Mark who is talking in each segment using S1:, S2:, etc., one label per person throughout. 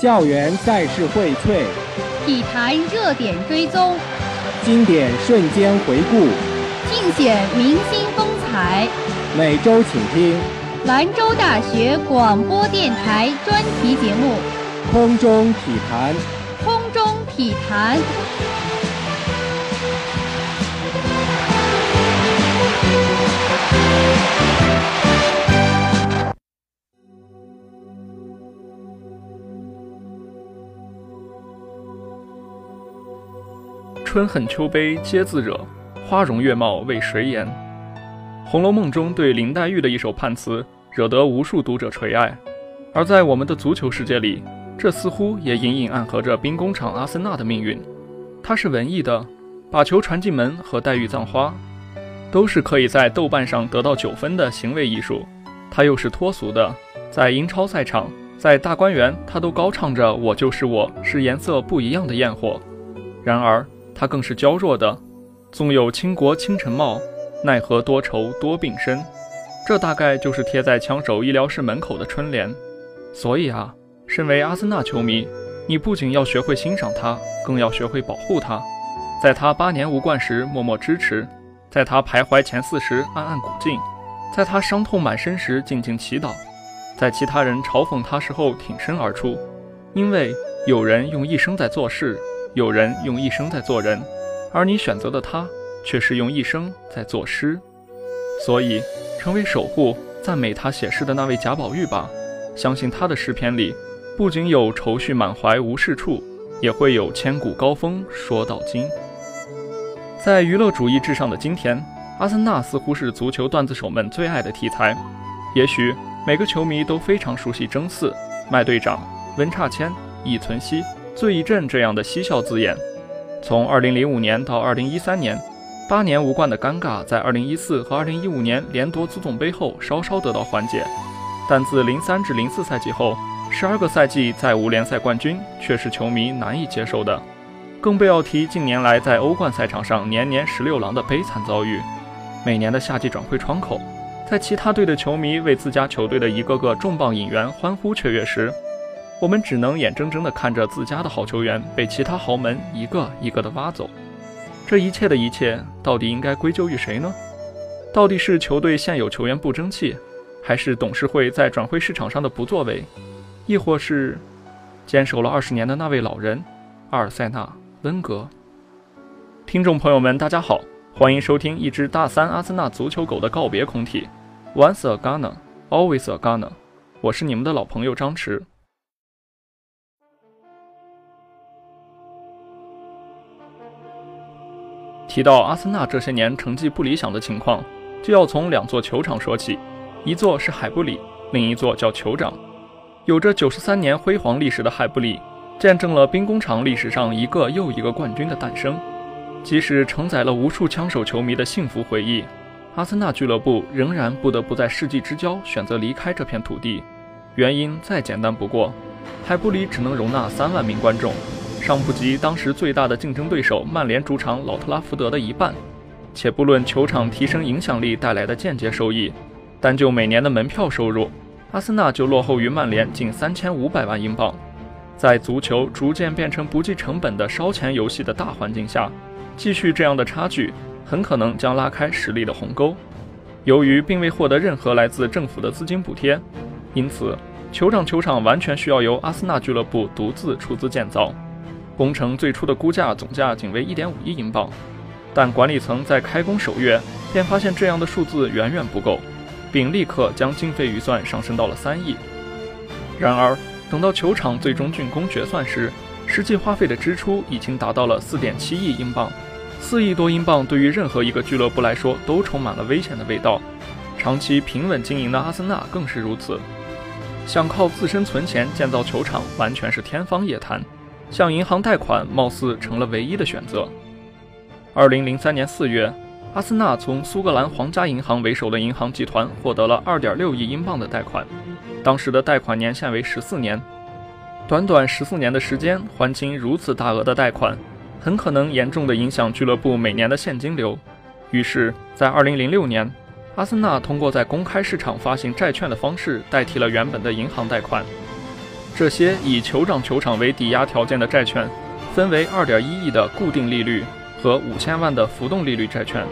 S1: 校园赛事荟萃，
S2: 体坛热点追踪，
S1: 经典瞬间回顾，
S2: 尽显明星风采。
S1: 每周请听
S2: 兰州大学广播电台专题节目《
S1: 空中体坛》。
S2: 空中体坛。
S3: 春恨秋悲皆自惹，花容月貌为谁言？《红楼梦》中对林黛玉的一首判词，惹得无数读者垂爱。而在我们的足球世界里，这似乎也隐隐暗合着兵工厂阿森纳的命运。它是文艺的，把球传进门和黛玉葬花，都是可以在豆瓣上得到九分的行为艺术。它又是脱俗的，在英超赛场，在大观园，它都高唱着“我就是我，是颜色不一样的焰火”。然而。他更是娇弱的，纵有倾国倾城貌，奈何多愁多病身。这大概就是贴在枪手医疗室门口的春联。所以啊，身为阿森纳球迷，你不仅要学会欣赏他，更要学会保护他。在他八年无冠时默默支持，在他徘徊前四时暗暗鼓劲，在他伤痛满身时静静祈祷，在其他人嘲讽他时候挺身而出。因为有人用一生在做事。有人用一生在做人，而你选择的他却是用一生在作诗。所以，成为守护、赞美他写诗的那位贾宝玉吧。相信他的诗篇里，不仅有愁绪满怀无是处，也会有千古高峰说到今。在娱乐主义至上的今天，阿森纳似乎是足球段子手们最爱的题材。也许每个球迷都非常熟悉争四、麦队长、温差千、易存希。醉一阵这样的嬉笑字眼，从2005年到2013年，八年无冠的尴尬，在2014和2015年连夺足总杯后稍稍得到缓解，但自03至04赛季后，十二个赛季再无联赛冠军，却是球迷难以接受的。更不要提近年来在欧冠赛场上年年十六郎的悲惨遭遇。每年的夏季转会窗口，在其他队的球迷为自家球队的一个个重磅引援欢呼雀跃时，我们只能眼睁睁地看着自家的好球员被其他豪门一个一个地挖走，这一切的一切到底应该归咎于谁呢？到底是球队现有球员不争气，还是董事会在转会市场上的不作为，亦或是坚守了二十年的那位老人阿尔塞纳·温格？听众朋友们，大家好，欢迎收听一只大三阿森纳足球狗的告别空体，Once a Gunner, always a Gunner，我是你们的老朋友张弛。提到阿森纳这些年成绩不理想的情况，就要从两座球场说起，一座是海布里，另一座叫酋长。有着九十三年辉煌历史的海布里，见证了兵工厂历史上一个又一个冠军的诞生。即使承载了无数枪手球迷的幸福回忆，阿森纳俱乐部仍然不得不在世纪之交选择离开这片土地。原因再简单不过，海布里只能容纳三万名观众。尚不及当时最大的竞争对手曼联主场老特拉福德的一半，且不论球场提升影响力带来的间接收益，单就每年的门票收入，阿森纳就落后于曼联近三千五百万英镑。在足球逐渐变成不计成本的烧钱游戏的大环境下，继续这样的差距，很可能将拉开实力的鸿沟。由于并未获得任何来自政府的资金补贴，因此酋长球场完全需要由阿森纳俱乐部独自出资建造。工程最初的估价总价仅为一点五亿英镑，但管理层在开工首月便发现这样的数字远远不够，并立刻将经费预算上升到了三亿。然而，等到球场最终竣工决算时，实际花费的支出已经达到了四点七亿英镑。四亿多英镑对于任何一个俱乐部来说都充满了危险的味道，长期平稳经营的阿森纳更是如此。想靠自身存钱建造球场，完全是天方夜谭。向银行贷款貌似成了唯一的选择。二零零三年四月，阿森纳从苏格兰皇家银行为首的银行集团获得了二点六亿英镑的贷款，当时的贷款年限为十四年。短短十四年的时间还清如此大额的贷款，很可能严重的影响俱乐部每年的现金流。于是，在二零零六年，阿森纳通过在公开市场发行债券的方式代替了原本的银行贷款。这些以酋长球场为抵押条件的债券，分为2.1亿的固定利率和五千万的浮动利率债券，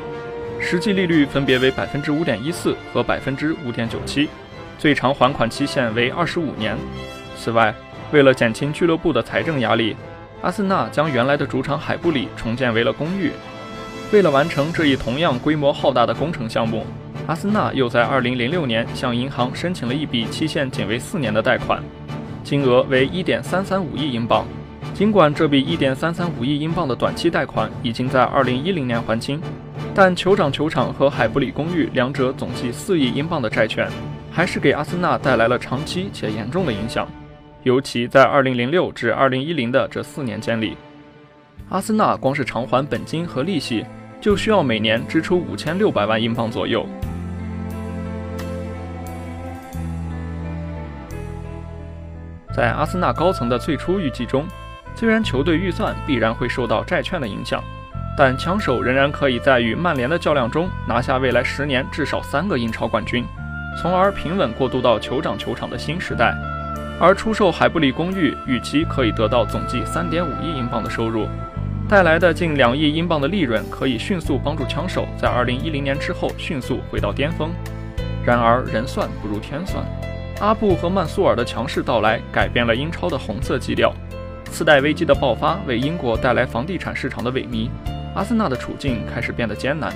S3: 实际利率分别为百分之五点一四和百分之五点九七，最长还款期限为二十五年。此外，为了减轻俱乐部的财政压力，阿森纳将原来的主场海布里重建为了公寓。为了完成这一同样规模浩大的工程项目，阿森纳又在2006年向银行申请了一笔期限仅为四年的贷款。金额为一点三三五亿英镑。尽管这笔一点三三五亿英镑的短期贷款已经在二零一零年还清，但酋长球场和海布里公寓两者总计四亿英镑的债券，还是给阿森纳带来了长期且严重的影响。尤其在二零零六至二零一零的这四年间里，阿森纳光是偿还本金和利息，就需要每年支出五千六百万英镑左右。在阿森纳高层的最初预计中，虽然球队预算必然会受到债券的影响，但枪手仍然可以在与曼联的较量中拿下未来十年至少三个英超冠军，从而平稳过渡到酋长球场的新时代。而出售海布里公寓，预期可以得到总计三点五亿英镑的收入，带来的近两亿英镑的利润可以迅速帮助枪手在二零一零年之后迅速回到巅峰。然而人算不如天算。阿布和曼苏尔的强势到来，改变了英超的红色基调。次贷危机的爆发为英国带来房地产市场的萎靡，阿森纳的处境开始变得艰难。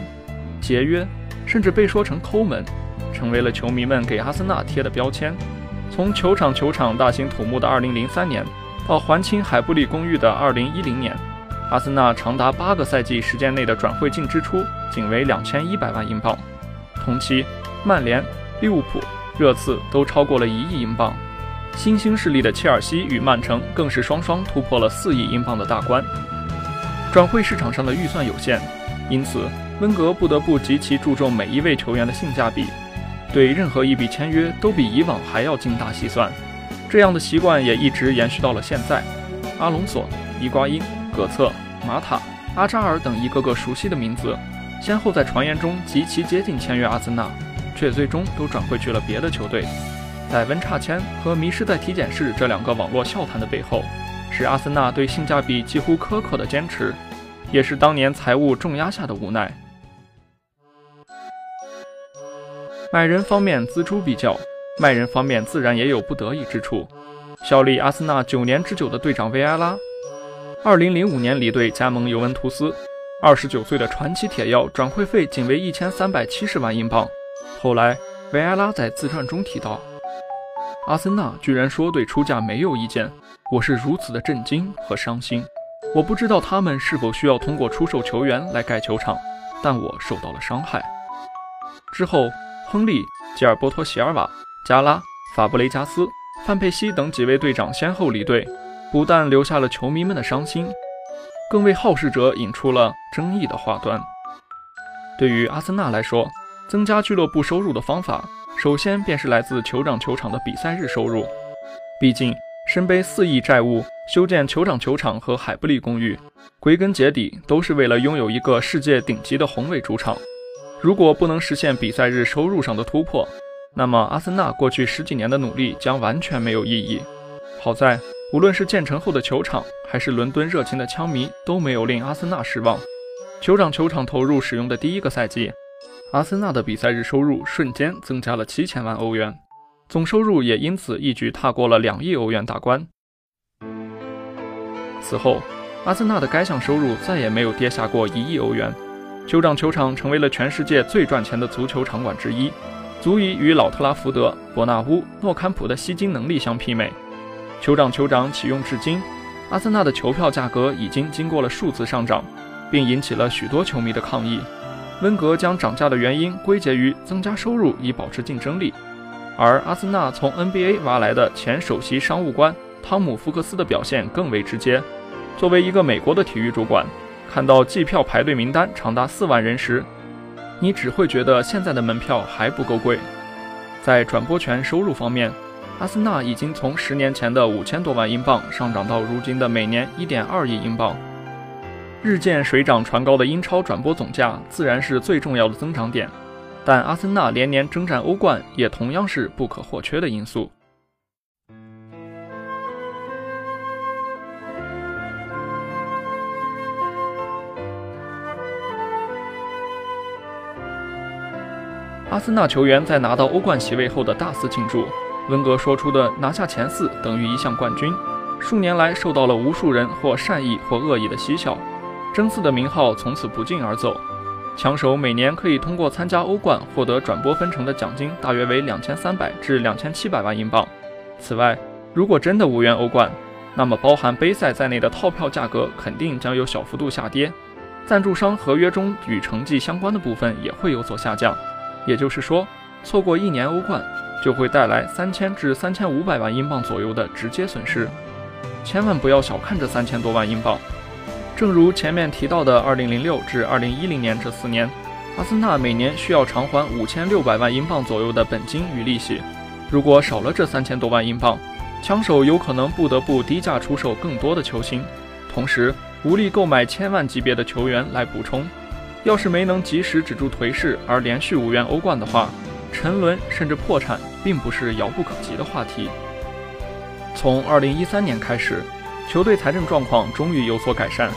S3: 节约，甚至被说成抠门，成为了球迷们给阿森纳贴的标签。从球场球场大兴土木的2003年，到还清海布里公寓的2010年，阿森纳长达八个赛季时间内的转会净支出仅为2100万英镑。同期，曼联、利物浦。热刺都超过了一亿英镑，新兴势力的切尔西与曼城更是双双突破了四亿英镑的大关。转会市场上的预算有限，因此温格不得不极其注重每一位球员的性价比，对任何一笔签约都比以往还要精打细算。这样的习惯也一直延续到了现在。阿隆索、伊瓜因、葛策、马塔、阿扎尔等一个个熟悉的名字，先后在传言中极其接近签约阿森纳。却最终都转会去了别的球队。在温差签和迷失在体检室这两个网络笑谈的背后，是阿森纳对性价比几乎苛刻的坚持，也是当年财务重压下的无奈。买人方面锱铢必较，卖人方面自然也有不得已之处。效力阿森纳九年之久的队长维埃拉，二零零五年离队加盟尤文图斯，二十九岁的传奇铁腰转会费仅为一千三百七十万英镑。后来，维埃拉在自传中提到，阿森纳居然说对出价没有意见，我是如此的震惊和伤心。我不知道他们是否需要通过出售球员来盖球场，但我受到了伤害。之后，亨利、吉尔伯托·席尔瓦、加拉、法布雷加斯、范佩西等几位队长先后离队，不但留下了球迷们的伤心，更为好事者引出了争议的话端。对于阿森纳来说，增加俱乐部收入的方法，首先便是来自酋长球场的比赛日收入。毕竟，身背四亿债务修建酋长球场和海布利公寓，归根结底都是为了拥有一个世界顶级的宏伟主场。如果不能实现比赛日收入上的突破，那么阿森纳过去十几年的努力将完全没有意义。好在，无论是建成后的球场，还是伦敦热情的枪迷，都没有令阿森纳失望。酋长球场投入使用的第一个赛季。阿森纳的比赛日收入瞬间增加了七千万欧元，总收入也因此一举踏过了两亿欧元大关。此后，阿森纳的该项收入再也没有跌下过一亿欧元，酋长球场成为了全世界最赚钱的足球场馆之一，足以与老特拉福德、伯纳乌、诺坎普的吸金能力相媲美。酋长球场启用至今，阿森纳的球票价格已经经过了数次上涨，并引起了许多球迷的抗议。温格将涨价的原因归结于增加收入以保持竞争力，而阿森纳从 NBA 挖来的前首席商务官汤姆·福克斯的表现更为直接。作为一个美国的体育主管，看到季票排队名单长达四万人时，你只会觉得现在的门票还不够贵。在转播权收入方面，阿森纳已经从十年前的五千多万英镑上涨到如今的每年一点二亿英镑。日渐水涨船高的英超转播总价自然是最重要的增长点但阿森纳连年征战欧冠也同样是不可或缺的因素。阿森纳球员在拿到欧冠席位后的大肆庆祝温格说出的拿下前四等于一项冠军数年来受到了无数人或善意或恶意的嬉笑争四的名号从此不胫而走。枪手每年可以通过参加欧冠获得转播分成的奖金，大约为两千三百至两千七百万英镑。此外，如果真的无缘欧冠，那么包含杯赛在内的套票价格肯定将有小幅度下跌，赞助商合约中与成绩相关的部分也会有所下降。也就是说，错过一年欧冠就会带来三千至三千五百万英镑左右的直接损失。千万不要小看这三千多万英镑。正如前面提到的，2006至2010年这四年，阿森纳每年需要偿还五千六百万英镑左右的本金与利息。如果少了这三千多万英镑，枪手有可能不得不低价出售更多的球星，同时无力购买千万级别的球员来补充。要是没能及时止住颓势而连续无缘欧冠的话，沉沦甚至破产并不是遥不可及的话题。从2013年开始，球队财政状况终于有所改善，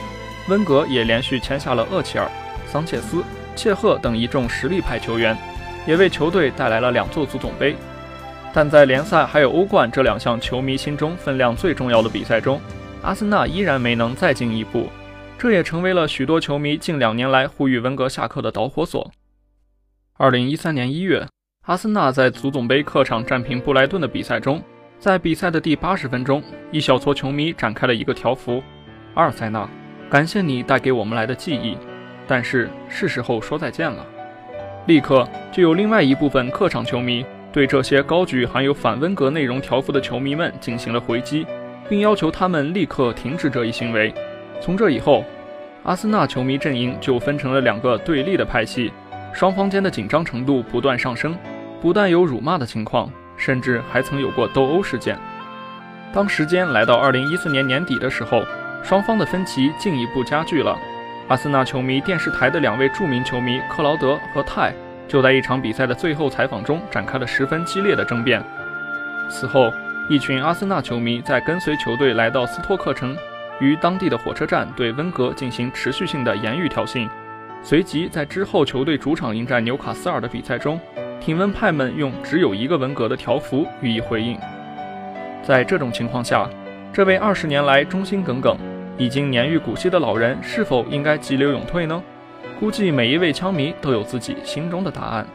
S3: 温格也连续签下了厄齐尔、桑切斯、切赫等一众实力派球员，也为球队带来了两座足总杯。但在联赛还有欧冠这两项球迷心中分量最重要的比赛中，阿森纳依然没能再进一步。这也成为了许多球迷近两年来呼吁温格下课的导火索。二零一三年一月，阿森纳在足总杯客场战平布莱顿的比赛中，在比赛的第八十分钟，一小撮球迷展开了一个条幅：“阿尔塞纳，感谢你带给我们来的记忆，但是是时候说再见了。”立刻就有另外一部分客场球迷对这些高举含有反温格内容条幅的球迷们进行了回击，并要求他们立刻停止这一行为。从这以后，阿森纳球迷阵营就分成了两个对立的派系，双方间的紧张程度不断上升，不但有辱骂的情况，甚至还曾有过斗殴事件。当时间来到二零一四年年底的时候，双方的分歧进一步加剧了。阿森纳球迷电视台的两位著名球迷克劳德和泰就在一场比赛的最后采访中展开了十分激烈的争辩。此后，一群阿森纳球迷在跟随球队来到斯托克城。于当地的火车站对温格进行持续性的言语挑衅，随即在之后球队主场迎战纽卡斯尔的比赛中，挺温派们用只有一个温格的条幅予以回应。在这种情况下，这位二十年来忠心耿耿、已经年逾古稀的老人是否应该急流勇退呢？估计每一位枪迷都有自己心中的答案。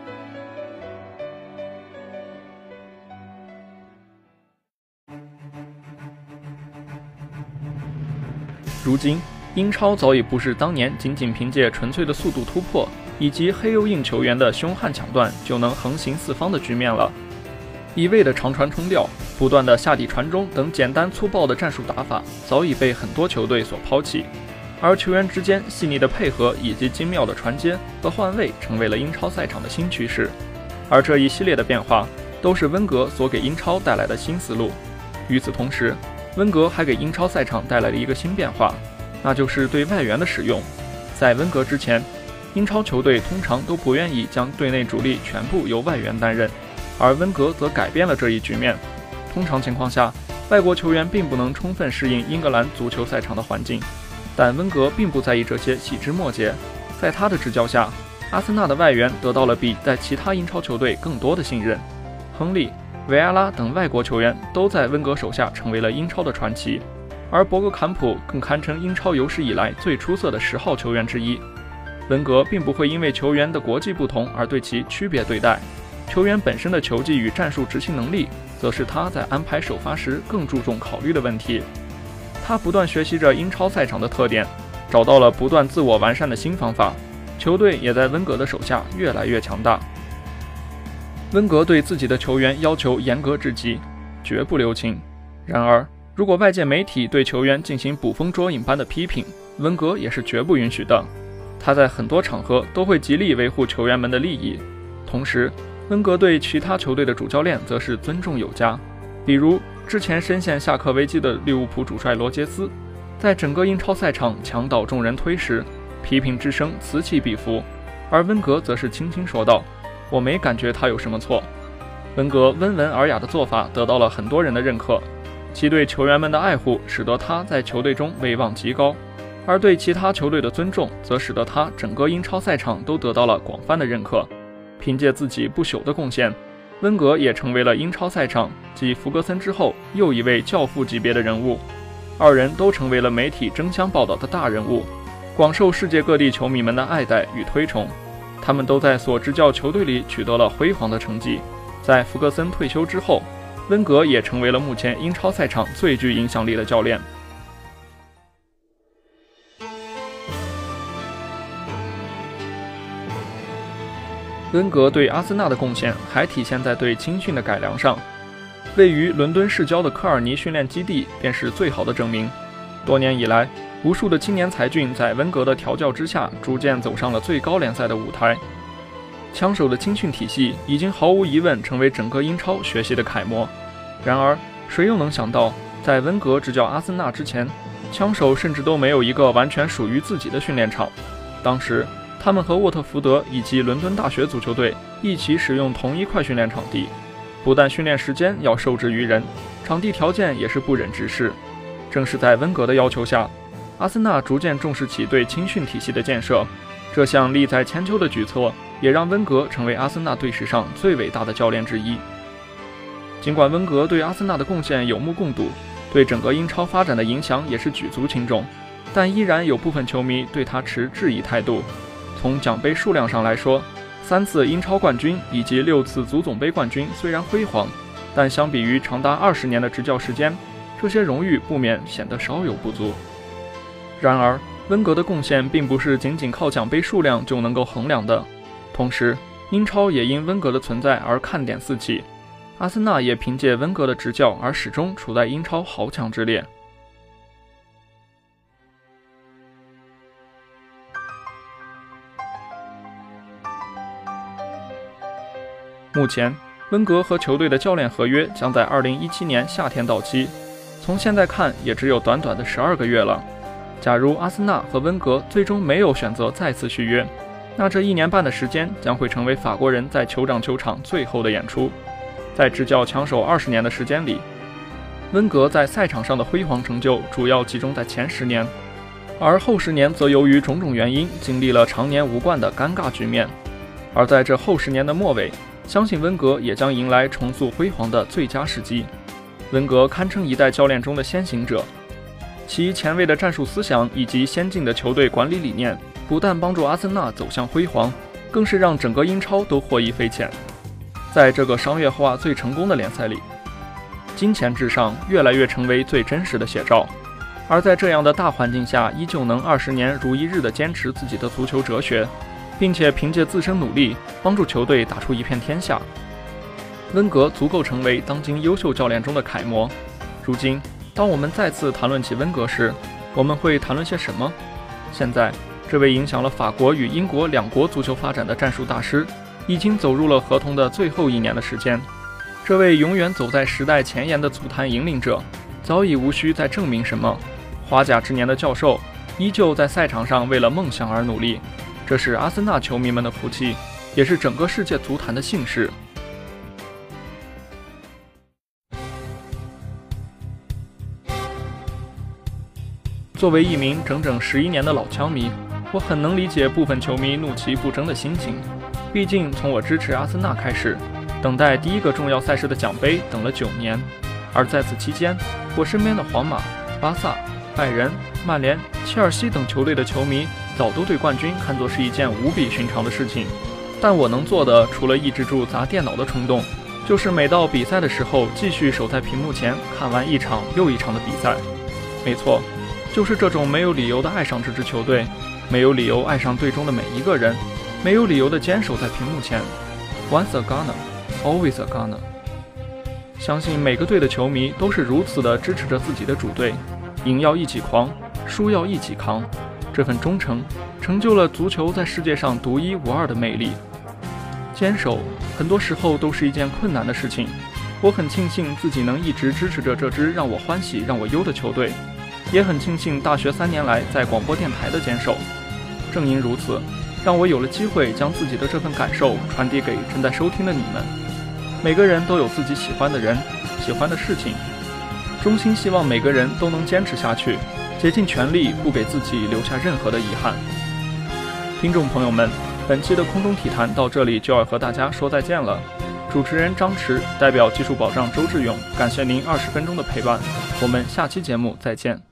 S3: 如今，英超早已不是当年仅仅凭借纯粹的速度突破以及黑又硬球员的凶悍抢断就能横行四方的局面了。一味的长传冲吊、不断的下底传中等简单粗暴的战术打法早已被很多球队所抛弃，而球员之间细腻的配合以及精妙的传接和换位成为了英超赛场的新趋势。而这一系列的变化都是温格所给英超带来的新思路。与此同时，温格还给英超赛场带来了一个新变化，那就是对外援的使用。在温格之前，英超球队通常都不愿意将队内主力全部由外援担任，而温格则改变了这一局面。通常情况下，外国球员并不能充分适应英格兰足球赛场的环境，但温格并不在意这些细枝末节。在他的执教下，阿森纳的外援得到了比在其他英超球队更多的信任。亨利。维埃拉等外国球员都在温格手下成为了英超的传奇，而博格坎普更堪称英超有史以来最出色的十号球员之一。温格并不会因为球员的国际不同而对其区别对待，球员本身的球技与战术执行能力，则是他在安排首发时更注重考虑的问题。他不断学习着英超赛场的特点，找到了不断自我完善的新方法，球队也在温格的手下越来越强大。温格对自己的球员要求严格至极，绝不留情。然而，如果外界媒体对球员进行捕风捉影般的批评，温格也是绝不允许的。他在很多场合都会极力维护球员们的利益。同时，温格对其他球队的主教练则是尊重有加。比如，之前深陷下课危机的利物浦主帅罗杰斯，在整个英超赛场墙倒众人推时，批评之声此起彼伏，而温格则是轻轻说道。我没感觉他有什么错。温格温文尔雅的做法得到了很多人的认可，其对球员们的爱护使得他在球队中威望极高，而对其他球队的尊重则使得他整个英超赛场都得到了广泛的认可。凭借自己不朽的贡献，温格也成为了英超赛场继弗格森之后又一位教父级别的人物。二人都成为了媒体争相报道的大人物，广受世界各地球迷们的爱戴与推崇。他们都在所执教球队里取得了辉煌的成绩。在弗格森退休之后，温格也成为了目前英超赛场最具影响力的教练。温格对阿森纳的贡献还体现在对青训的改良上。位于伦敦市郊的科尔尼训练基地便是最好的证明。多年以来，无数的青年才俊在温格的调教之下，逐渐走上了最高联赛的舞台。枪手的青训体系已经毫无疑问成为整个英超学习的楷模。然而，谁又能想到，在温格执教阿森纳之前，枪手甚至都没有一个完全属于自己的训练场。当时，他们和沃特福德以及伦敦大学足球队一起使用同一块训练场地，不但训练时间要受制于人，场地条件也是不忍直视。正是在温格的要求下，阿森纳逐渐重视起对青训体系的建设。这项利在千秋的举措，也让温格成为阿森纳队史上最伟大的教练之一。尽管温格对阿森纳的贡献有目共睹，对整个英超发展的影响也是举足轻重，但依然有部分球迷对他持质疑态度。从奖杯数量上来说，三次英超冠军以及六次足总杯冠军虽然辉煌，但相比于长达二十年的执教时间，这些荣誉不免显得稍有不足。然而，温格的贡献并不是仅仅靠奖杯数量就能够衡量的。同时，英超也因温格的存在而看点四起。阿森纳也凭借温格的执教而始终处在英超豪强之列。目前，温格和球队的教练合约将在2017年夏天到期，从现在看也只有短短的十二个月了。假如阿森纳和温格最终没有选择再次续约，那这一年半的时间将会成为法国人在酋长球场最后的演出。在执教枪手二十年的时间里，温格在赛场上的辉煌成就主要集中在前十年，而后十年则由于种种原因经历了常年无冠的尴尬局面。而在这后十年的末尾，相信温格也将迎来重塑辉煌的最佳时机。温格堪称一代教练中的先行者，其前卫的战术思想以及先进的球队管理理念，不但帮助阿森纳走向辉煌，更是让整个英超都获益匪浅。在这个商业化最成功的联赛里，金钱至上越来越成为最真实的写照。而在这样的大环境下，依旧能二十年如一日地坚持自己的足球哲学，并且凭借自身努力帮助球队打出一片天下，温格足够成为当今优秀教练中的楷模。如今，当我们再次谈论起温格时，我们会谈论些什么？现在，这位影响了法国与英国两国足球发展的战术大师。已经走入了合同的最后一年的时间，这位永远走在时代前沿的足坛引领者，早已无需再证明什么。花甲之年的教授，依旧在赛场上为了梦想而努力，这是阿森纳球迷们的福气，也是整个世界足坛的幸事。作为一名整整十一年的老枪迷，我很能理解部分球迷怒其不争的心情。毕竟，从我支持阿森纳开始，等待第一个重要赛事的奖杯等了九年，而在此期间，我身边的皇马、巴萨、拜仁、曼联、切尔西等球队的球迷早都对冠军看作是一件无比寻常的事情。但我能做的，除了抑制住砸电脑的冲动，就是每到比赛的时候，继续守在屏幕前看完一场又一场的比赛。没错，就是这种没有理由的爱上这支球队，没有理由爱上队中的每一个人。没有理由的坚守在屏幕前，Once a Gunner, Always a Gunner。相信每个队的球迷都是如此的支持着自己的主队，赢要一起狂，输要一起扛。这份忠诚，成就了足球在世界上独一无二的魅力。坚守很多时候都是一件困难的事情，我很庆幸自己能一直支持着这支让我欢喜让我忧的球队，也很庆幸大学三年来在广播电台的坚守。正因如此。让我有了机会将自己的这份感受传递给正在收听的你们。每个人都有自己喜欢的人、喜欢的事情，衷心希望每个人都能坚持下去，竭尽全力不给自己留下任何的遗憾。听众朋友们，本期的空中体坛到这里就要和大家说再见了。主持人张弛代表技术保障周志勇，感谢您二十分钟的陪伴。我们下期节目再见。